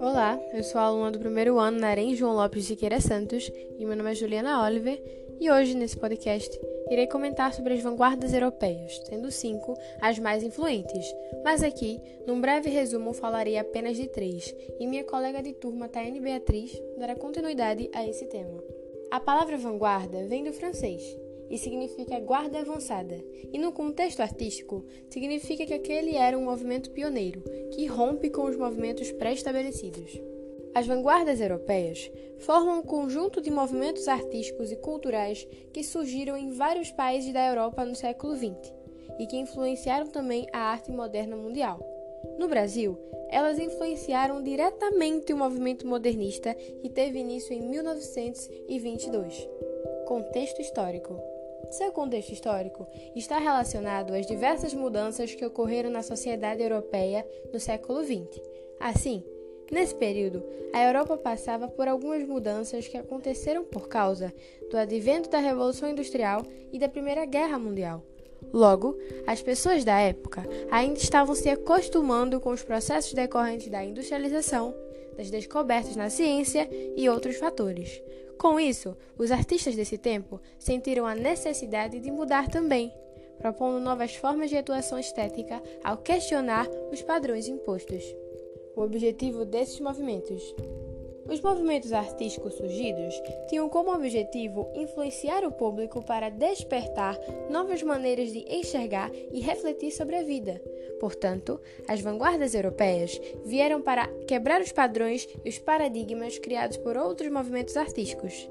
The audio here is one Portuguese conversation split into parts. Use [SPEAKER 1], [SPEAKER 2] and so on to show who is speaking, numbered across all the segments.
[SPEAKER 1] Olá, eu sou aluna do primeiro ano na Arém João Lopes de Siqueira Santos e meu nome é Juliana Oliver e hoje nesse podcast irei comentar sobre as vanguardas europeias, sendo cinco as mais influentes, mas aqui, num breve resumo, falarei apenas de três e minha colega de turma, Tayane Beatriz, dará continuidade a esse tema. A palavra vanguarda vem do francês e significa guarda avançada, e no contexto artístico, significa que aquele era um movimento pioneiro, que rompe com os movimentos pré-estabelecidos. As vanguardas europeias formam um conjunto de movimentos artísticos e culturais que surgiram em vários países da Europa no século XX e que influenciaram também a arte moderna mundial. No Brasil, elas influenciaram diretamente o movimento modernista que teve início em 1922. Contexto histórico. Seu contexto histórico está relacionado às diversas mudanças que ocorreram na sociedade europeia no século XX. Assim, nesse período, a Europa passava por algumas mudanças que aconteceram por causa do advento da Revolução Industrial e da Primeira Guerra Mundial. Logo, as pessoas da época ainda estavam se acostumando com os processos decorrentes da industrialização, das descobertas na ciência e outros fatores. Com isso, os artistas desse tempo sentiram a necessidade de mudar também, propondo novas formas de atuação estética ao questionar os padrões impostos. O objetivo desses movimentos os movimentos artísticos surgidos tinham como objetivo influenciar o público para despertar novas maneiras de enxergar e refletir sobre a vida. Portanto, as vanguardas europeias vieram para quebrar os padrões e os paradigmas criados por outros movimentos artísticos.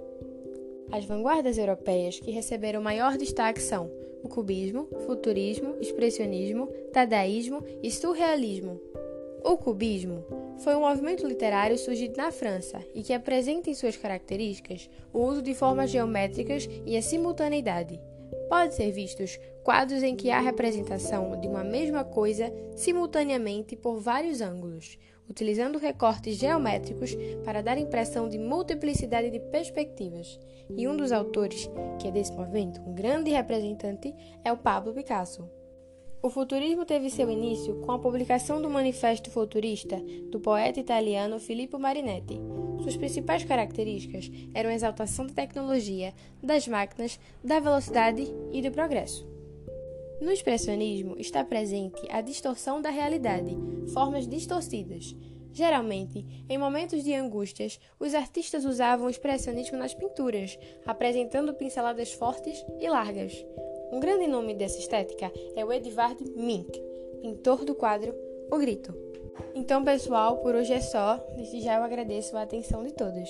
[SPEAKER 1] As vanguardas europeias que receberam maior destaque são o cubismo, futurismo, expressionismo, dadaísmo e surrealismo. O cubismo foi um movimento literário surgido na França e que apresenta em suas características o uso de formas geométricas e a simultaneidade. Pode ser vistos quadros em que há representação de uma mesma coisa simultaneamente por vários ângulos, utilizando recortes geométricos para dar impressão de multiplicidade de perspectivas. E um dos autores que é desse movimento, um grande representante, é o Pablo Picasso. O futurismo teve seu início com a publicação do Manifesto Futurista do poeta italiano Filippo Marinetti. Suas principais características eram a exaltação da tecnologia, das máquinas, da velocidade e do progresso. No expressionismo está presente a distorção da realidade, formas distorcidas. Geralmente, em momentos de angústias, os artistas usavam o expressionismo nas pinturas, apresentando pinceladas fortes e largas. Um grande nome dessa estética é o Edvard Munch, pintor do quadro O Grito. Então, pessoal, por hoje é só. Desde já eu agradeço a atenção de todos.